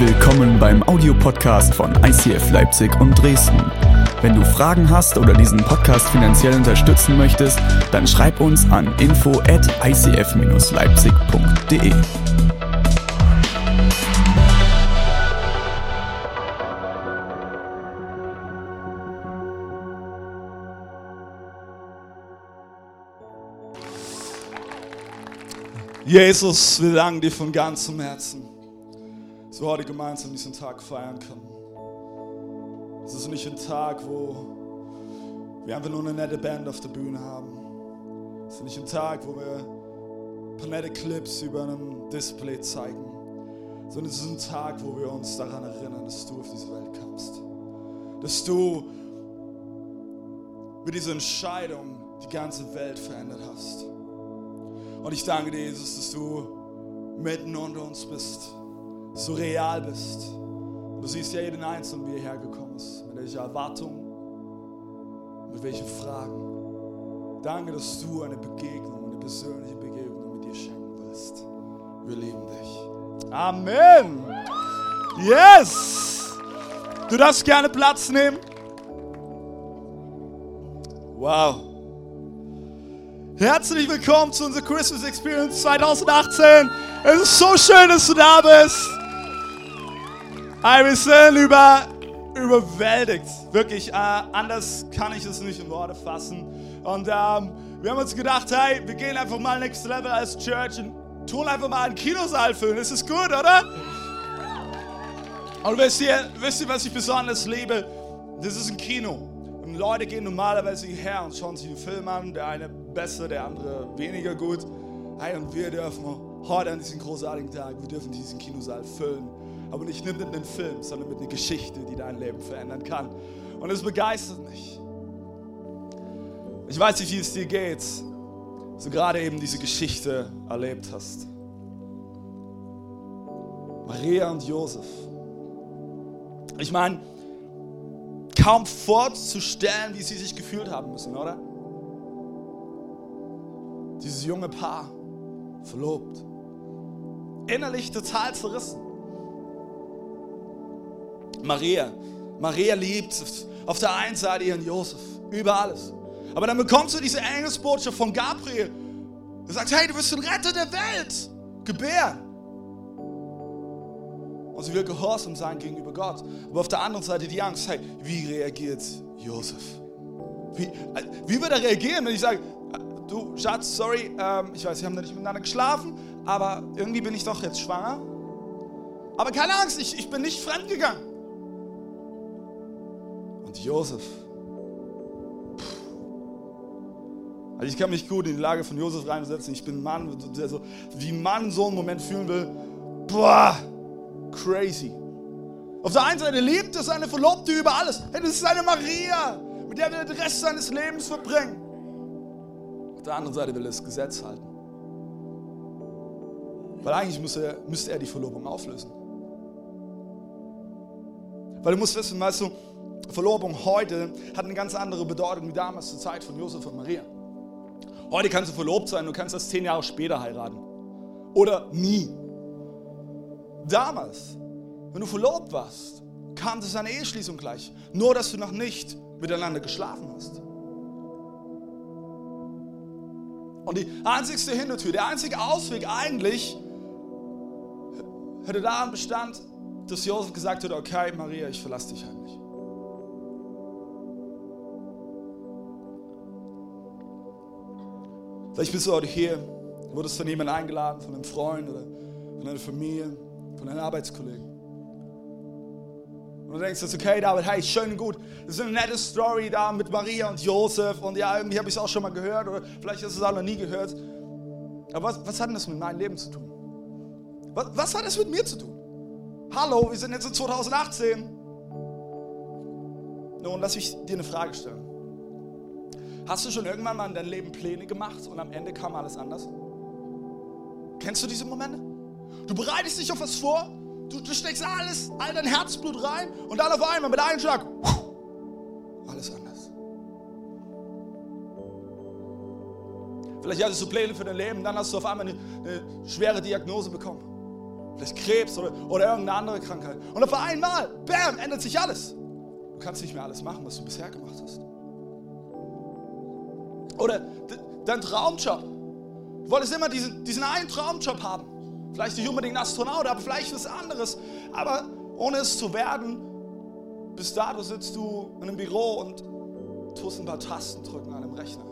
Willkommen beim Audiopodcast von ICF Leipzig und Dresden. Wenn du Fragen hast oder diesen Podcast finanziell unterstützen möchtest, dann schreib uns an info at icf-leipzig.de. Jesus, wir danken dir von ganzem Herzen, dass wir heute gemeinsam diesen Tag feiern können. Es ist nicht ein Tag, wo wir einfach nur eine nette Band auf der Bühne haben. Es ist nicht ein Tag, wo wir ein paar nette Clips über einem Display zeigen, sondern es ist ein Tag, wo wir uns daran erinnern, dass du auf diese Welt kamst. Dass du mit dieser Entscheidung die ganze Welt verändert hast. Und ich danke dir, Jesus, dass du mitten unter uns bist, du real bist. Du siehst ja jeden Einzelnen, wie er hergekommen ist, mit welcher Erwartung, mit welchen Fragen. Danke, dass du eine Begegnung, eine persönliche Begegnung mit dir schenken willst. Wir lieben dich. Amen. Yes. Du darfst gerne Platz nehmen. Wow. Herzlich willkommen zu unserer Christmas Experience 2018. Es ist so schön, dass du da bist. Wir sind über, überwältigt. Wirklich, äh, anders kann ich es nicht in Worte fassen. Und ähm, wir haben uns gedacht, hey, wir gehen einfach mal next level als Church und tun einfach mal einen Kinosaal füllen. Ist gut, oder? Und wisst ihr, wisst ihr, was ich besonders liebe? Das ist ein Kino. Und Leute gehen normalerweise hierher und schauen sich einen Film an. Der eine besser, der andere weniger gut. Hey, und wir dürfen heute an diesem großartigen Tag, wir dürfen diesen Kinosaal füllen. Aber nicht mit einem Film, sondern mit einer Geschichte, die dein Leben verändern kann. Und es begeistert mich. Ich weiß nicht, wie es dir geht, so gerade eben diese Geschichte erlebt hast. Maria und Josef. Ich meine, kaum vorzustellen, wie sie sich gefühlt haben müssen, oder? Dieses junge Paar, verlobt, innerlich total zerrissen. Maria, Maria liebt auf der einen Seite ihren Josef, über alles. Aber dann bekommst du diese Engelsbotschaft von Gabriel, der sagt, hey, du wirst den Retter der Welt gebären. Und sie will gehorsam sein gegenüber Gott. Aber auf der anderen Seite die Angst, hey, wie reagiert Josef? Wie, wie wird er reagieren, wenn ich sage, du Schatz, sorry, ähm, ich weiß, wir haben da nicht miteinander geschlafen, aber irgendwie bin ich doch jetzt schwanger. Aber keine Angst, ich, ich bin nicht fremdgegangen. Josef, also ich kann mich gut in die Lage von Josef reinsetzen. Ich bin Mann, also wie Mann so einen Moment fühlen will. Boah, crazy. Auf der einen Seite liebt er seine Verlobte über alles. Hey, das ist seine Maria, mit der will er den Rest seines Lebens verbringen. Auf der anderen Seite will er das Gesetz halten. Weil eigentlich müsste er, müsste er die Verlobung auflösen. Weil du musst wissen, weißt du, Verlobung heute hat eine ganz andere Bedeutung wie damals zur Zeit von Josef und Maria. Heute kannst du verlobt sein, du kannst das zehn Jahre später heiraten. Oder nie. Damals, wenn du verlobt warst, kam das eine Eheschließung gleich. Nur, dass du noch nicht miteinander geschlafen hast. Und die einzigste Hintertür, der einzige Ausweg eigentlich, hätte daran bestand, dass Josef gesagt hätte, okay, Maria, ich verlasse dich heimlich. Vielleicht bist du heute hier, wurdest von jemandem eingeladen, von einem Freund oder von einer Familie, von einem Arbeitskollegen. Und du denkst jetzt, okay, David, hey, schön und gut. Das ist eine nette Story da mit Maria und Josef. Und ja, irgendwie habe ich es auch schon mal gehört oder vielleicht hast du es auch noch nie gehört. Aber was, was hat denn das mit meinem Leben zu tun? Was, was hat das mit mir zu tun? Hallo, wir sind jetzt in 2018. Nun, lass mich dir eine Frage stellen. Hast du schon irgendwann mal in deinem Leben Pläne gemacht und am Ende kam alles anders? Kennst du diese Momente? Du bereitest dich auf was vor, du, du steckst alles, all dein Herzblut rein und dann auf einmal mit einem Schlag, alles anders. Vielleicht hattest du Pläne für dein Leben, dann hast du auf einmal eine, eine schwere Diagnose bekommen. vielleicht Krebs oder, oder irgendeine andere Krankheit. Und auf einmal, bam, ändert sich alles. Du kannst nicht mehr alles machen, was du bisher gemacht hast. Oder dein Traumjob. Du wolltest immer diesen, diesen einen Traumjob haben. Vielleicht nicht unbedingt Astronaut, aber vielleicht was anderes. Aber ohne es zu werden, bis dato sitzt du in einem Büro und tust ein paar Tasten drücken an einem Rechner.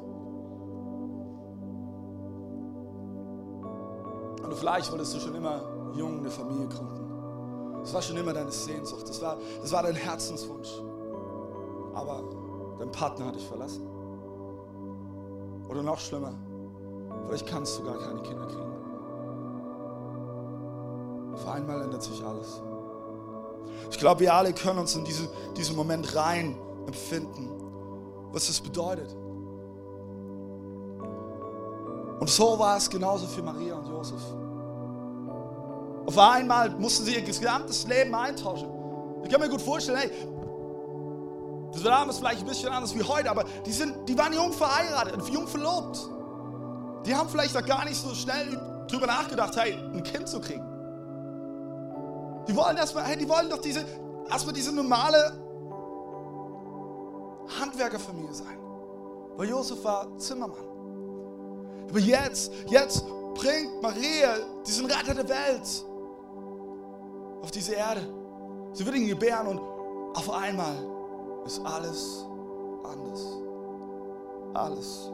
Und vielleicht wolltest du schon immer jung eine Familie gründen. Das war schon immer deine Sehnsucht. Das war, das war dein Herzenswunsch. Aber dein Partner hat dich verlassen. Oder noch schlimmer, vielleicht kannst du gar keine Kinder kriegen. Auf einmal ändert sich alles. Ich glaube, wir alle können uns in diese, diesen Moment rein empfinden, was das bedeutet. Und so war es genauso für Maria und Josef. Auf einmal mussten sie ihr gesamtes Leben eintauschen. Ich kann mir gut vorstellen, hey, damals vielleicht ein bisschen anders wie heute, aber die, sind, die waren jung verheiratet, jung verlobt. Die haben vielleicht auch gar nicht so schnell drüber nachgedacht, hey, ein Kind zu kriegen. Die wollen erstmal, hey, die wollen doch diese, erstmal diese normale Handwerkerfamilie sein. Weil Josef war Zimmermann. Aber jetzt, jetzt bringt Maria diesen Retter der Welt auf diese Erde. Sie wird ihn gebären und auf einmal ist alles anders. Alles.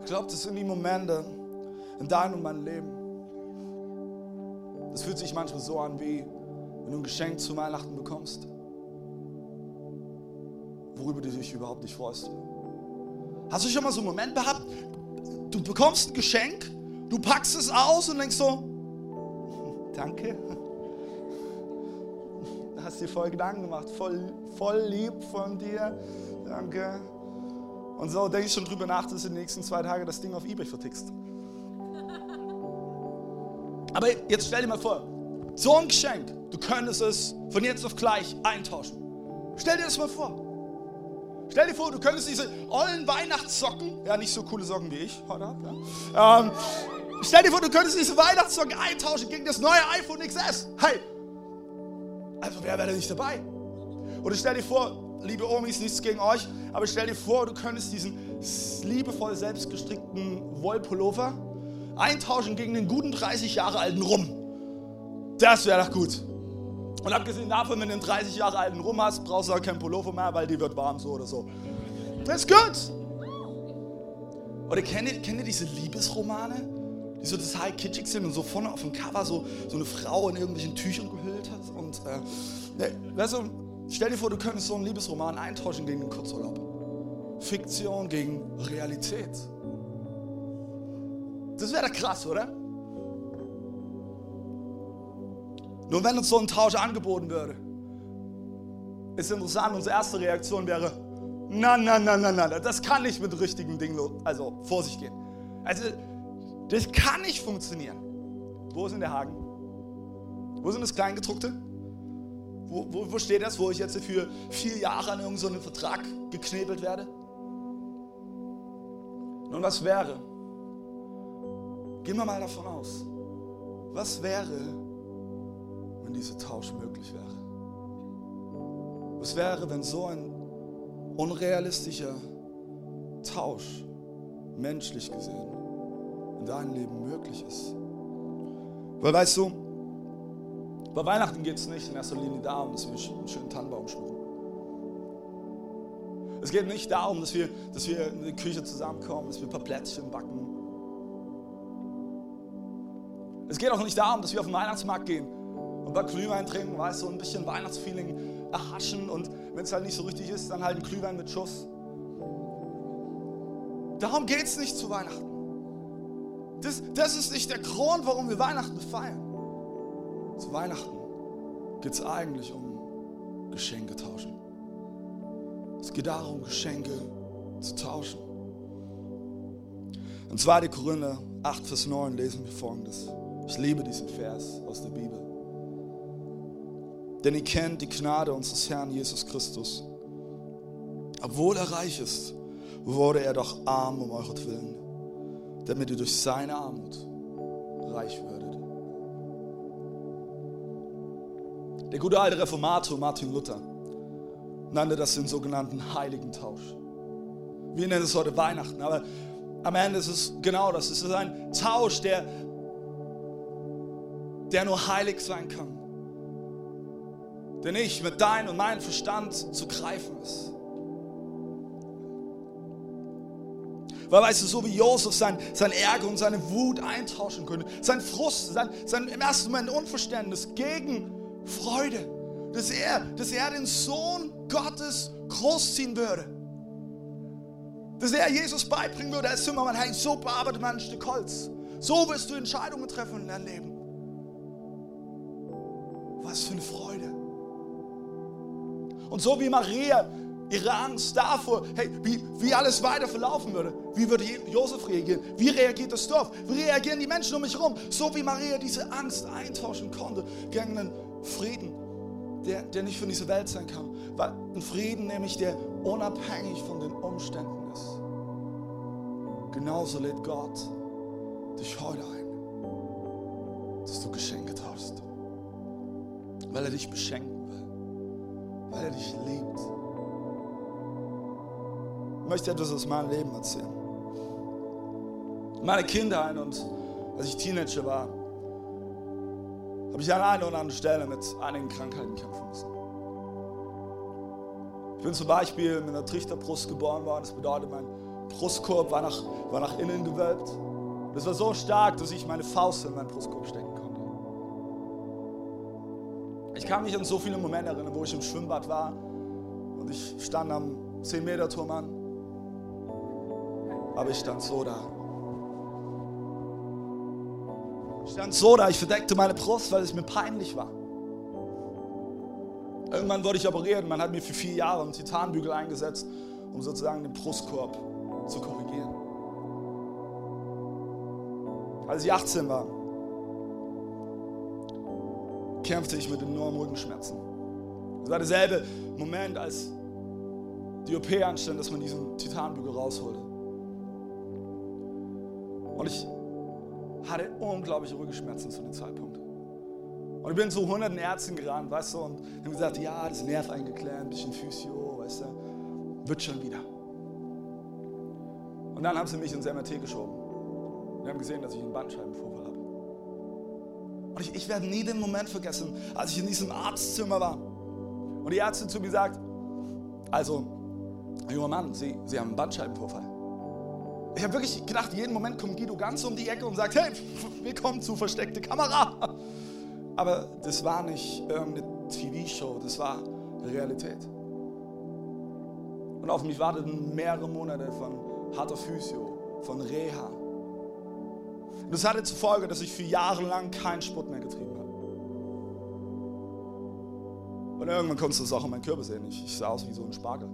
Ich glaube, das sind die Momente in deinem und meinem Leben. Das fühlt sich manchmal so an, wie wenn du ein Geschenk zu Weihnachten bekommst, worüber du dich überhaupt nicht freust. Hast du schon mal so einen Moment gehabt, du bekommst ein Geschenk, du packst es aus und denkst so, danke, hast dir voll Gedanken gemacht, voll, voll lieb von dir. Danke. Und so denke ich schon drüber nach, dass du in den nächsten zwei Tagen das Ding auf Ebay vertickst. Aber jetzt stell dir mal vor, so ein Geschenk, du könntest es von jetzt auf gleich eintauschen. Stell dir das mal vor. Stell dir vor, du könntest diese ollen Weihnachtssocken, ja nicht so coole Socken wie ich heute habe, ja. ähm, stell dir vor, du könntest diese Weihnachtssocken eintauschen gegen das neue iPhone XS. Hey, also wer wäre nicht dabei? Oder stell dir vor, liebe Omis, nichts gegen euch, aber stell dir vor, du könntest diesen liebevoll selbstgestrickten Wollpullover eintauschen gegen den guten 30 Jahre alten Rum. Das wäre doch gut. Und abgesehen davon, wenn du einen 30 Jahre alten Rum hast, brauchst du auch keinen Pullover mehr, weil die wird warm so oder so. Das ist gut. Oder kennt ihr, kennt ihr diese Liebesromane? Die so total kitschig sind und so vorne auf dem Cover so, so eine Frau in irgendwelchen Tüchern gehüllt hat. Und äh, weißt du, stell dir vor, du könntest so einen Liebesroman eintauschen gegen einen Kurzurlaub. Fiktion gegen Realität. Das wäre krass, oder? Nur wenn uns so ein Tausch angeboten würde, ist interessant, unsere erste Reaktion wäre, na, na, na, na, na, das kann nicht mit richtigen Dingen also vor sich gehen. Also das kann nicht funktionieren. Wo ist denn der Haken? Wo sind das Kleingedruckte? Wo, wo, wo steht das, wo ich jetzt für vier Jahre an irgendeinen so Vertrag geknebelt werde? Nun, was wäre? Gehen wir mal davon aus. Was wäre, wenn dieser Tausch möglich wäre? Was wäre, wenn so ein unrealistischer Tausch, menschlich gesehen, in deinem Leben möglich ist. Weil weißt du, bei Weihnachten geht es nicht in erster Linie darum, dass wir einen schönen Tannenbaum schmücken. Es geht nicht darum, dass wir, dass wir in die Küche zusammenkommen, dass wir ein paar Plätzchen backen. Es geht auch nicht darum, dass wir auf den Weihnachtsmarkt gehen und ein paar Glühwein trinken, weißt du, ein bisschen Weihnachtsfeeling erhaschen und wenn es halt nicht so richtig ist, dann halt ein Glühwein mit Schuss. Darum geht es nicht zu Weihnachten. Das, das ist nicht der Grund, warum wir Weihnachten feiern. Zu Weihnachten geht es eigentlich um Geschenke tauschen. Es geht darum, Geschenke zu tauschen. In 2. Korinther 8, Vers 9 lesen wir folgendes. Ich liebe diesen Vers aus der Bibel. Denn ihr kennt die Gnade unseres Herrn Jesus Christus. Obwohl er reich ist, wurde er doch arm um euretwillen damit ihr durch seine Armut reich würdet. Der gute alte Reformator Martin Luther nannte das den sogenannten heiligen Tausch. Wir nennen es heute Weihnachten, aber am Ende ist es genau das. Es ist ein Tausch, der, der nur heilig sein kann. Der nicht mit deinem und meinem Verstand zu greifen ist. Weil weißt du, so wie Josef sein, sein Ärger und seine Wut eintauschen könnte, sein Frust, sein, sein im ersten Moment Unverständnis gegen Freude, dass er, dass er den Sohn Gottes großziehen würde. Dass er Jesus beibringen würde als Zimmermann, hey, so bearbeitet man ein Stück Holz. So wirst du Entscheidungen treffen in deinem Leben. Was für eine Freude. Und so wie Maria ihre Angst davor, hey, wie, wie alles weiter verlaufen würde, wie würde Josef reagieren, wie reagiert das Dorf, wie reagieren die Menschen um mich herum, so wie Maria diese Angst eintauschen konnte gegen einen Frieden, der, der nicht von dieser Welt sein kann. Weil ein Frieden nämlich, der unabhängig von den Umständen ist. Genauso lädt Gott dich heute ein, dass du Geschenke tauschst. Weil er dich beschenken will. Weil er dich liebt. Möchte etwas aus meinem Leben erzählen. Meine Kindheit und als ich Teenager war, habe ich an einer oder anderen Stelle mit einigen Krankheiten kämpfen müssen. Ich bin zum Beispiel mit einer Trichterbrust geboren worden. Das bedeutet, mein Brustkorb war nach, war nach innen gewölbt. Das war so stark, dass ich meine Faust in meinen Brustkorb stecken konnte. Ich kann mich an so viele Momente erinnern, wo ich im Schwimmbad war und ich stand am 10-Meter-Turm an. Aber ich stand so da stand so da, ich verdeckte meine Brust, weil es mir peinlich war. Irgendwann wurde ich operiert. Man hat mir für vier Jahre einen Titanbügel eingesetzt, um sozusagen den Brustkorb zu korrigieren. Als ich 18 war, kämpfte ich mit enormen Rückenschmerzen. Es war derselbe Moment, als die OP anstand, dass man diesen Titanbügel rausholte. Und ich hatte unglaubliche Rückenschmerzen zu dem Zeitpunkt. Und ich bin zu hunderten Ärzten gerannt, weißt du, und haben gesagt, ja, das Nerv eingeklemmt, ein bisschen Physio, weißt du, wird schon wieder. Und dann haben sie mich ins MRT geschoben. Wir haben gesehen, dass ich einen Bandscheibenvorfall habe. Und ich, ich werde nie den Moment vergessen, als ich in diesem Arztzimmer war. Und die Ärztin zu mir sagt, also, junger Mann, Sie, Sie haben einen Bandscheibenvorfall. Ich habe wirklich gedacht, jeden Moment kommt Guido ganz um die Ecke und sagt, hey, willkommen zu versteckte Kamera. Aber das war nicht irgendeine TV-Show, das war Realität. Und auf mich warteten mehrere Monate von harter Physio, von Reha. Und das hatte zur Folge, dass ich für Jahre lang keinen Sport mehr getrieben habe. Und irgendwann konntest du es auch in meinem Körper sehen. Ich, ich sah aus wie so ein Spargel.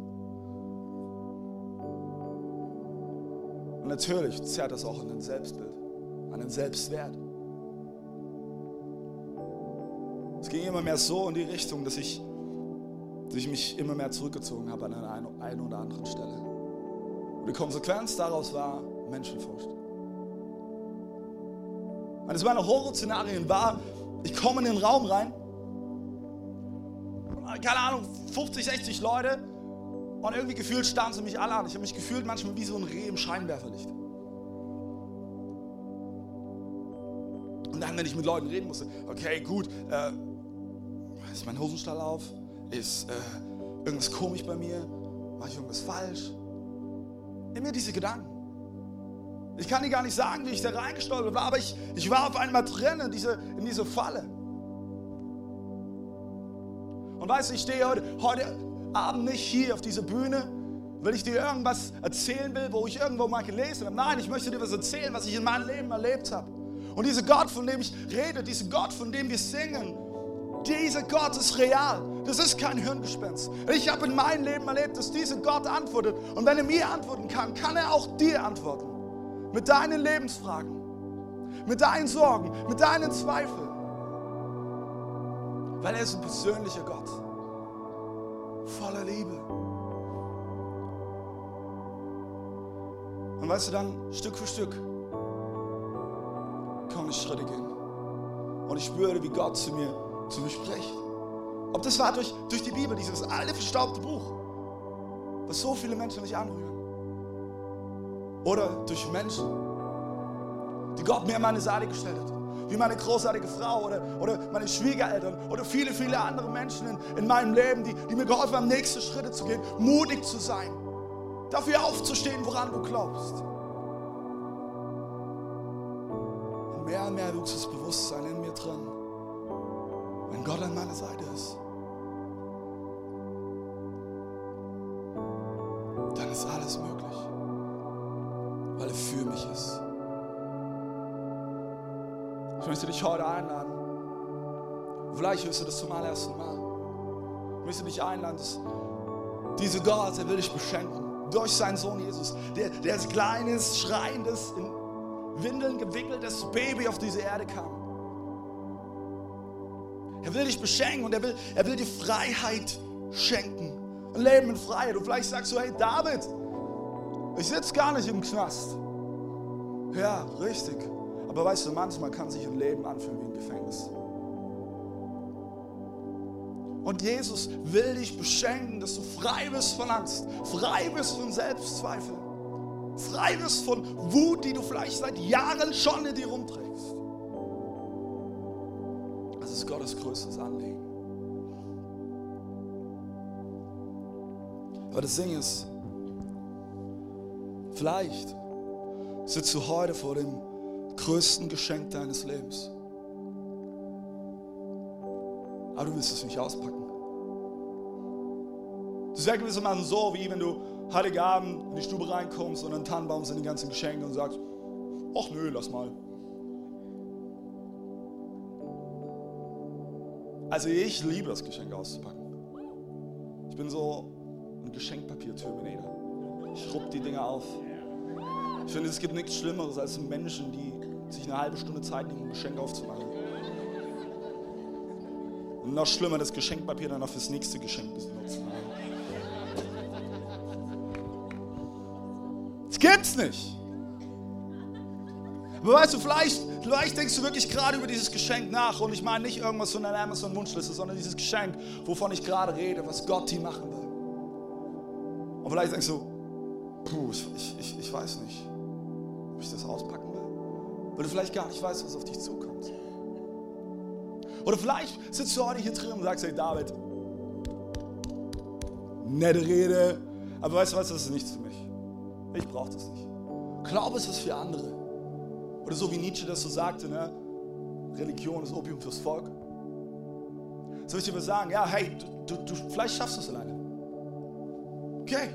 Natürlich zerrt das auch an den Selbstbild, an den Selbstwert. Es ging immer mehr so in die Richtung, dass ich, dass ich mich immer mehr zurückgezogen habe an einer einen oder anderen Stelle. Und die Konsequenz daraus war Menschenfurcht. Eines meiner Horrorszenarien war, ich komme in den Raum rein, keine Ahnung, 50, 60 Leute und irgendwie gefühlt starren sie mich alle an. Ich habe mich gefühlt manchmal wie so ein Reh im Scheinwerferlicht. Und dann, wenn ich mit Leuten reden musste, okay, gut, äh, ist mein Hosenstall auf? Ist äh, irgendwas komisch bei mir? Mache ich irgendwas falsch? Immer diese Gedanken. Ich kann dir gar nicht sagen, wie ich da reingestolpert war, aber ich, ich war auf einmal drin in diese, in diese Falle. Und weißt du, ich stehe heute, heute Abend nicht hier auf dieser Bühne, weil ich dir irgendwas erzählen will, wo ich irgendwo mal gelesen habe. Nein, ich möchte dir was erzählen, was ich in meinem Leben erlebt habe. Und dieser Gott, von dem ich rede, dieser Gott, von dem wir singen, dieser Gott ist real. Das ist kein Hirngespenst. Ich habe in meinem Leben erlebt, dass dieser Gott antwortet. Und wenn er mir antworten kann, kann er auch dir antworten. Mit deinen Lebensfragen, mit deinen Sorgen, mit deinen Zweifeln. Weil er ist ein persönlicher Gott. Voller Liebe. Und weißt du dann, Stück für Stück ich Schritte gehen. Und ich spüre, wie Gott zu mir, zu mir spricht. Ob das war durch, durch die Bibel, dieses alte verstaubte Buch, was so viele Menschen nicht anrühren. Oder durch Menschen, die Gott mir an meine Seite gestellt hat. Wie meine großartige Frau oder, oder meine Schwiegereltern oder viele, viele andere Menschen in, in meinem Leben, die, die mir geholfen haben, nächste Schritte zu gehen, mutig zu sein, dafür aufzustehen, woran du glaubst. Und mehr und mehr wuchs das Bewusstsein in mir drin, wenn Gott an meiner Seite ist. Dich heute einladen. Vielleicht hörst du das zum allerersten Mal. Ich möchte dich einladen, dass dieser Gott, der will dich beschenken. Durch seinen Sohn Jesus, der, der als kleines, schreiendes, in Windeln gewickeltes Baby auf diese Erde kam. Er will dich beschenken und er will, er will dir Freiheit schenken. Ein Leben in Freiheit. Und vielleicht sagst du, hey David, ich sitze gar nicht im Knast. Ja, richtig. Aber weißt du, manchmal kann sich ein Leben anfühlen wie ein Gefängnis. Und Jesus will dich beschenken, dass du frei bist von Angst, frei bist von Selbstzweifeln, frei bist von Wut, die du vielleicht seit Jahren schon in dir rumträgst. Das ist Gottes größtes Anliegen. Aber das Ding ist, vielleicht sitzt du heute vor dem größten Geschenk deines Lebens. Aber du willst es nicht auspacken. Das wäre gewissermaßen so, wie wenn du Heiligabend in die Stube reinkommst und an Tannenbaum sind die ganzen Geschenke und sagst, ach nö, lass mal. Also ich liebe das Geschenk auszupacken. Ich bin so ein Geschenkpapier-Terminator. Ich rupp die Dinge auf. Ich finde, es gibt nichts Schlimmeres als Menschen, die sich eine halbe Stunde Zeit nehmen, um ein Geschenk aufzumachen. Und noch schlimmer, das Geschenkpapier dann auch fürs nächste Geschenk benutzen. Das gibt's nicht. Aber weißt du, vielleicht, vielleicht denkst du wirklich gerade über dieses Geschenk nach. Und ich meine nicht irgendwas von einer Amazon-Wunschliste, sondern dieses Geschenk, wovon ich gerade rede, was Gott dir machen will. Und vielleicht denkst du, puh, ich, ich, ich weiß nicht, ob ich das auspacken will. Weil du vielleicht gar nicht weißt, was auf dich zukommt. Oder vielleicht sitzt du heute hier drin und sagst, hey David, nette Rede, aber weißt du was, das ist nichts für mich. Ich brauche das nicht. Glaube es ist für andere. Oder so wie Nietzsche das so sagte, ne? Religion ist Opium fürs Volk. Soll ich dir mal sagen, ja, hey, du, du, du vielleicht schaffst du es alleine. Okay,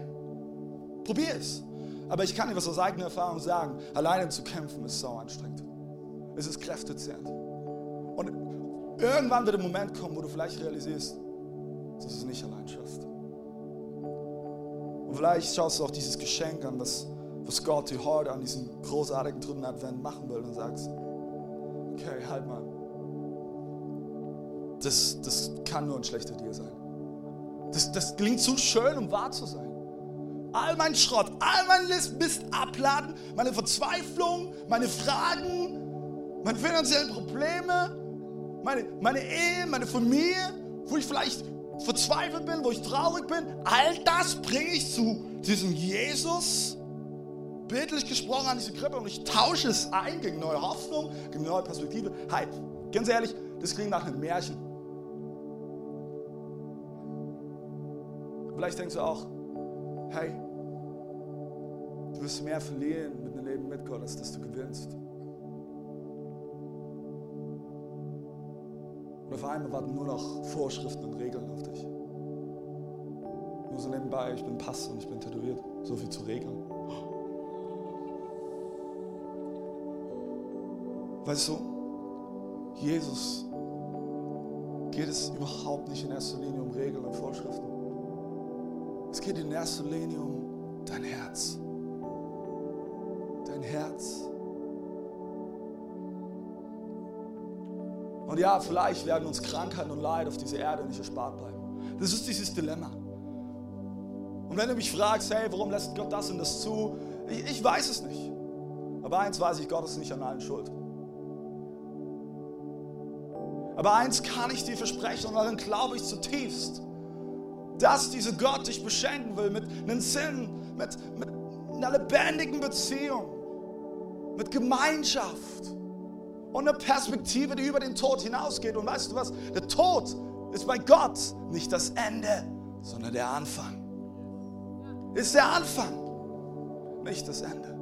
probier es. Aber ich kann dir was aus eigener Erfahrung sagen, alleine zu kämpfen ist sau anstrengend. Es ist kräftezehrend. Und irgendwann wird ein Moment kommen, wo du vielleicht realisierst, dass du es nicht allein schaffst. Und vielleicht schaust du auch dieses Geschenk an, was, was Gott dir heute an diesem großartigen dritten Advent machen will und sagst, okay, halt mal. Das, das kann nur ein schlechter Deal sein. Das, das klingt zu schön, um wahr zu sein. All mein Schrott, all mein Mist abladen, meine Verzweiflung, meine Fragen, meine finanziellen Probleme, meine, meine Ehe, meine Familie, wo ich vielleicht verzweifelt bin, wo ich traurig bin, all das bringe ich zu diesem Jesus, bildlich gesprochen an diese Krippe und ich tausche es ein gegen neue Hoffnung, gegen neue Perspektive. Halt, ganz ehrlich, das klingt nach einem Märchen. Vielleicht denkst du auch, hey, du wirst mehr verlieren mit einem Leben mit Gott, als dass du gewinnst. Und auf einmal warten nur noch Vorschriften und Regeln auf dich. Nur so nebenbei, ich bin Pass und ich bin tätowiert. So viel zu regeln. Weißt du, Jesus geht es überhaupt nicht in erster Linie um Regeln und Vorschriften. Es geht in erster Linie um dein Herz. Und ja, vielleicht werden uns Krankheiten und Leid auf dieser Erde nicht erspart bleiben. Das ist dieses Dilemma. Und wenn du mich fragst, hey, warum lässt Gott das und das zu? Ich, ich weiß es nicht. Aber eins weiß ich, Gott ist nicht an allen schuld. Aber eins kann ich dir versprechen und darin glaube ich zutiefst, dass dieser Gott dich beschenken will mit einem Sinn, mit, mit einer lebendigen Beziehung, mit Gemeinschaft und einer Perspektive, die über den Tod hinausgeht. Und weißt du was? Der Tod ist bei Gott nicht das Ende, sondern der Anfang. Ist der Anfang, nicht das Ende.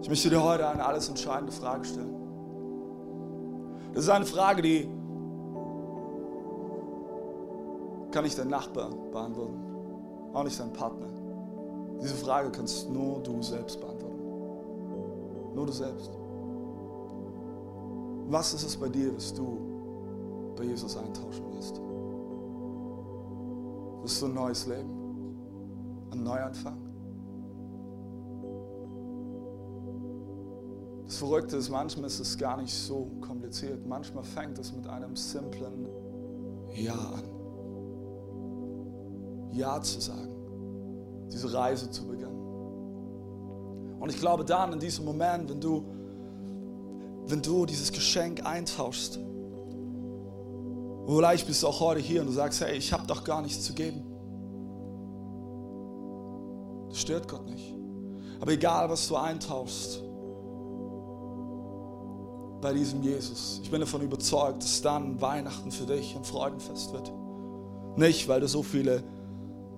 Ich möchte dir heute eine alles entscheidende Frage stellen. Das ist eine Frage, die kann nicht dein Nachbar beantworten, auch nicht dein Partner. Diese Frage kannst nur du selbst beantworten. Nur du selbst. Was ist es bei dir, was du bei Jesus eintauschen willst? Willst du ein neues Leben? Ein Neuanfang? Das Verrückte ist, manchmal ist es gar nicht so kompliziert. Manchmal fängt es mit einem simplen Ja an. Ja zu sagen, diese Reise zu beginnen. Und ich glaube dann, in diesem Moment, wenn du, wenn du dieses Geschenk eintauschst, vielleicht bist du auch heute hier und du sagst, hey, ich habe doch gar nichts zu geben. Das stört Gott nicht. Aber egal, was du eintauschst, bei diesem Jesus. Ich bin davon überzeugt, dass dann Weihnachten für dich ein Freudenfest wird. Nicht, weil du so viele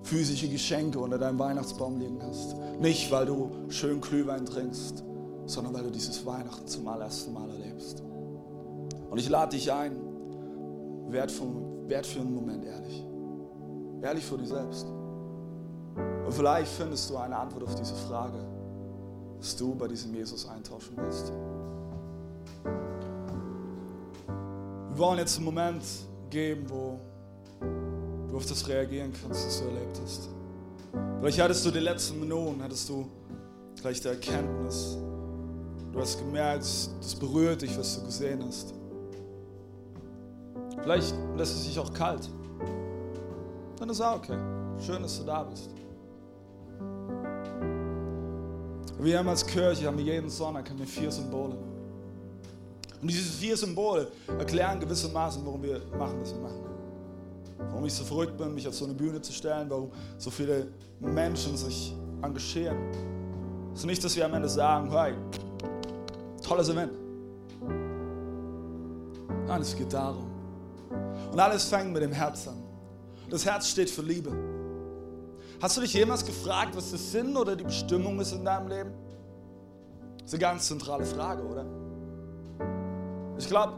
physische Geschenke unter deinem Weihnachtsbaum liegen hast. Nicht, weil du schön Glühwein trinkst, sondern weil du dieses Weihnachten zum allerersten Mal erlebst. Und ich lade dich ein, werd, vom, werd für einen Moment ehrlich. Ehrlich vor dir selbst. Und vielleicht findest du eine Antwort auf diese Frage, dass du bei diesem Jesus eintauschen willst. Wir wollen jetzt einen Moment geben, wo du auf das reagieren kannst, was du erlebt hast. Vielleicht hattest du die letzten Minuten, hattest du vielleicht die Erkenntnis, du hast gemerkt, das berührt dich, was du gesehen hast. Vielleicht lässt es sich auch kalt. Dann ist auch okay. Schön, dass du da bist. Wir haben als Kirche, haben wir jeden Sonntag haben wir vier Symbole. Und diese vier Symbole erklären gewissermaßen, warum wir machen, was wir machen. Warum ich so verrückt bin, mich auf so eine Bühne zu stellen, warum so viele Menschen sich engagieren. Es ist nicht, dass wir am Ende sagen, hey, tolles Event. Nein, es geht darum. Und alles fängt mit dem Herz an. Das Herz steht für Liebe. Hast du dich jemals gefragt, was der Sinn oder die Bestimmung ist in deinem Leben? Das ist eine ganz zentrale Frage, oder? Ich glaube,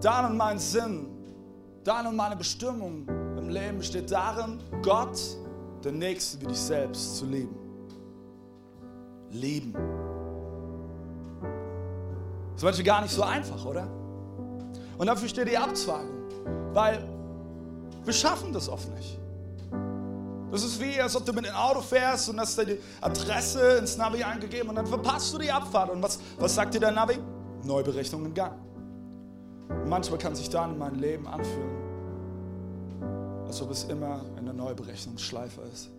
dein und mein Sinn, deine und meine Bestimmung im Leben besteht darin, Gott, der Nächste wie dich selbst zu lieben. Lieben. Das ist manchmal gar nicht so einfach, oder? Und dafür steht die Abzweigung, weil wir schaffen das oft nicht. Das ist wie, als ob du mit dem Auto fährst und hast deine Adresse ins Navi eingegeben und dann verpasst du die Abfahrt. Und was, was sagt dir der Navi? Neuberechnung in Gang. Und manchmal kann sich dann mein Leben anfühlen, als ob es immer eine Neuberechnungsschleife ist.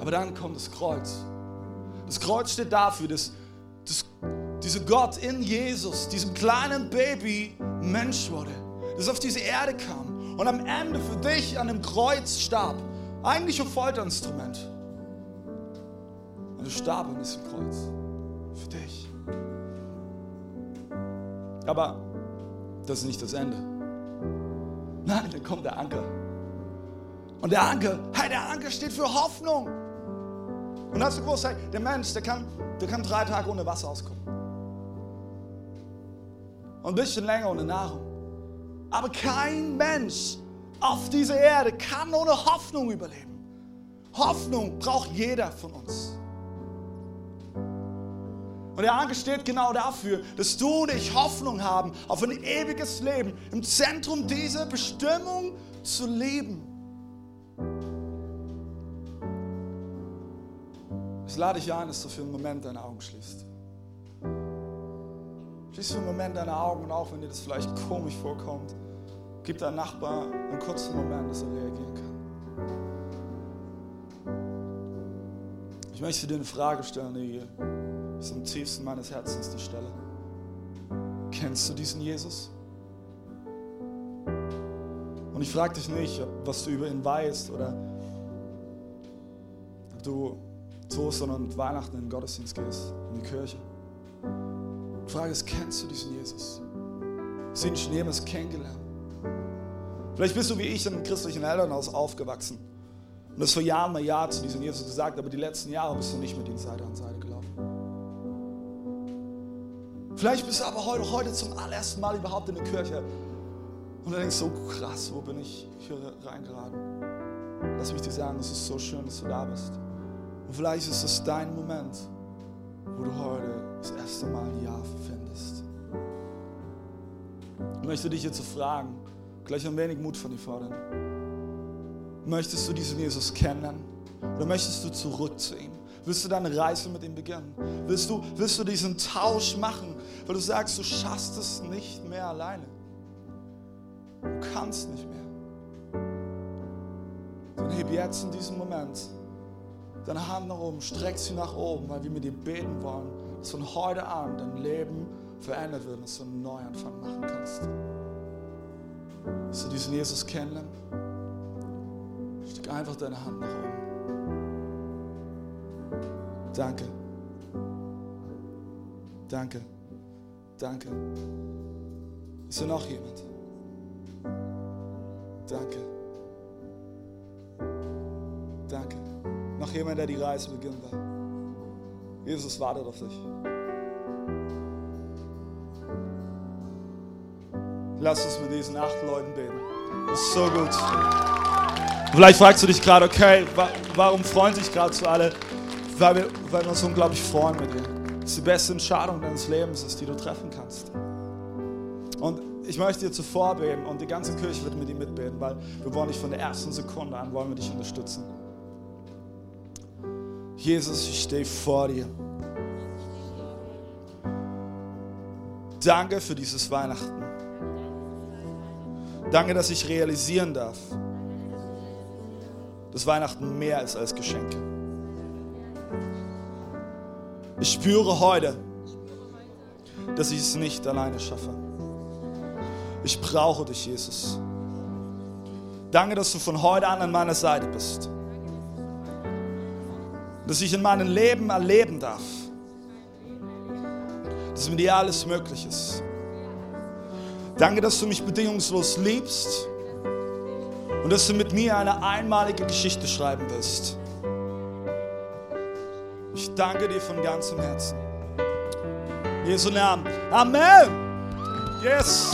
Aber dann kommt das Kreuz. Das Kreuz steht dafür, dass, dass dieser Gott in Jesus, diesem kleinen Baby, Mensch wurde, das auf diese Erde kam und am Ende für dich an dem Kreuz starb. Eigentlich ein Folterinstrument. Und er starb an diesem Kreuz. Für dich. Aber das ist nicht das Ende. Nein, dann kommt der Anker. Und der Anker, hey, der Anker steht für Hoffnung. Und hast du gewusst, hey, der Mensch, der kann, der kann drei Tage ohne Wasser auskommen. Und ein bisschen länger ohne Nahrung. Aber kein Mensch auf dieser Erde kann ohne Hoffnung überleben. Hoffnung braucht jeder von uns. Und der Anker steht genau dafür, dass du und ich Hoffnung haben auf ein ewiges Leben, im Zentrum dieser Bestimmung zu leben. Ich lade dich ein, dass du für einen Moment deine Augen schließt. Schließ für einen Moment deine Augen und auch wenn dir das vielleicht komisch vorkommt, gib deinem Nachbar einen kurzen Moment, dass er reagieren kann. Ich möchte dir eine Frage stellen, die ist im tiefsten meines Herzens die Stelle. Kennst du diesen Jesus? Und ich frage dich nicht, was du über ihn weißt oder ob du zu Ostern und Weihnachten in den Gottesdienst gehst, in die Kirche. Die Frage ist, kennst du diesen Jesus? Hast du ihn schon jemals kennengelernt? Vielleicht bist du wie ich in einem christlichen Elternhaus aufgewachsen und hast vor Jahren mal Ja zu diesem Jesus gesagt, aber die letzten Jahre bist du nicht mit ihm Seite an Seite gelaufen. Vielleicht bist du aber heute, heute zum allerersten Mal überhaupt in der Kirche und du denkst so krass, wo bin ich hier reingeraten? Lass mich dir sagen, es ist so schön, dass du da bist. Und vielleicht ist es dein Moment, wo du heute das erste Mal ein Ja findest. Ich möchte dich jetzt fragen, gleich ein wenig Mut von dir fordern. Möchtest du diesen Jesus kennen? Oder möchtest du zurück zu ihm? Willst du deine Reise mit ihm beginnen? Willst du, willst du diesen Tausch machen, weil du sagst, du schaffst es nicht mehr alleine? Du kannst nicht mehr. Dann heb jetzt in diesem Moment deine Hand nach oben, streck sie nach oben, weil wir mit dir beten wollen, dass von heute an dein Leben verändert wird, dass du einen Neuanfang machen kannst. Dass du diesen Jesus kennenlernst, steck einfach deine Hand nach oben. Danke. Danke. Danke. Ist da noch jemand? Danke. Danke. Noch jemand, der die Reise beginnen will. Jesus wartet auf dich. Lass uns mit diesen acht Leuten beten. Das ist so gut. Vielleicht fragst du dich gerade, okay, wa warum freuen sich gerade so alle? Weil wir, weil wir uns unglaublich freuen mit dir. Das ist die beste Entscheidung deines Lebens, ist, die du treffen kannst. Und ich möchte dir zuvor beten und die ganze Kirche wird mit dir mitbeten, weil wir wollen dich von der ersten Sekunde an, wollen wir dich unterstützen. Jesus, ich stehe vor dir. Danke für dieses Weihnachten. Danke, dass ich realisieren darf, dass Weihnachten mehr ist als Geschenke. Ich spüre heute, dass ich es nicht alleine schaffe. Ich brauche dich, Jesus. Danke, dass du von heute an an meiner Seite bist. Dass ich in meinem Leben erleben darf, dass mit dir alles möglich ist. Danke, dass du mich bedingungslos liebst und dass du mit mir eine einmalige Geschichte schreiben wirst. Ich danke dir von ganzem Herzen. Jesu Namen. Amen. Yes.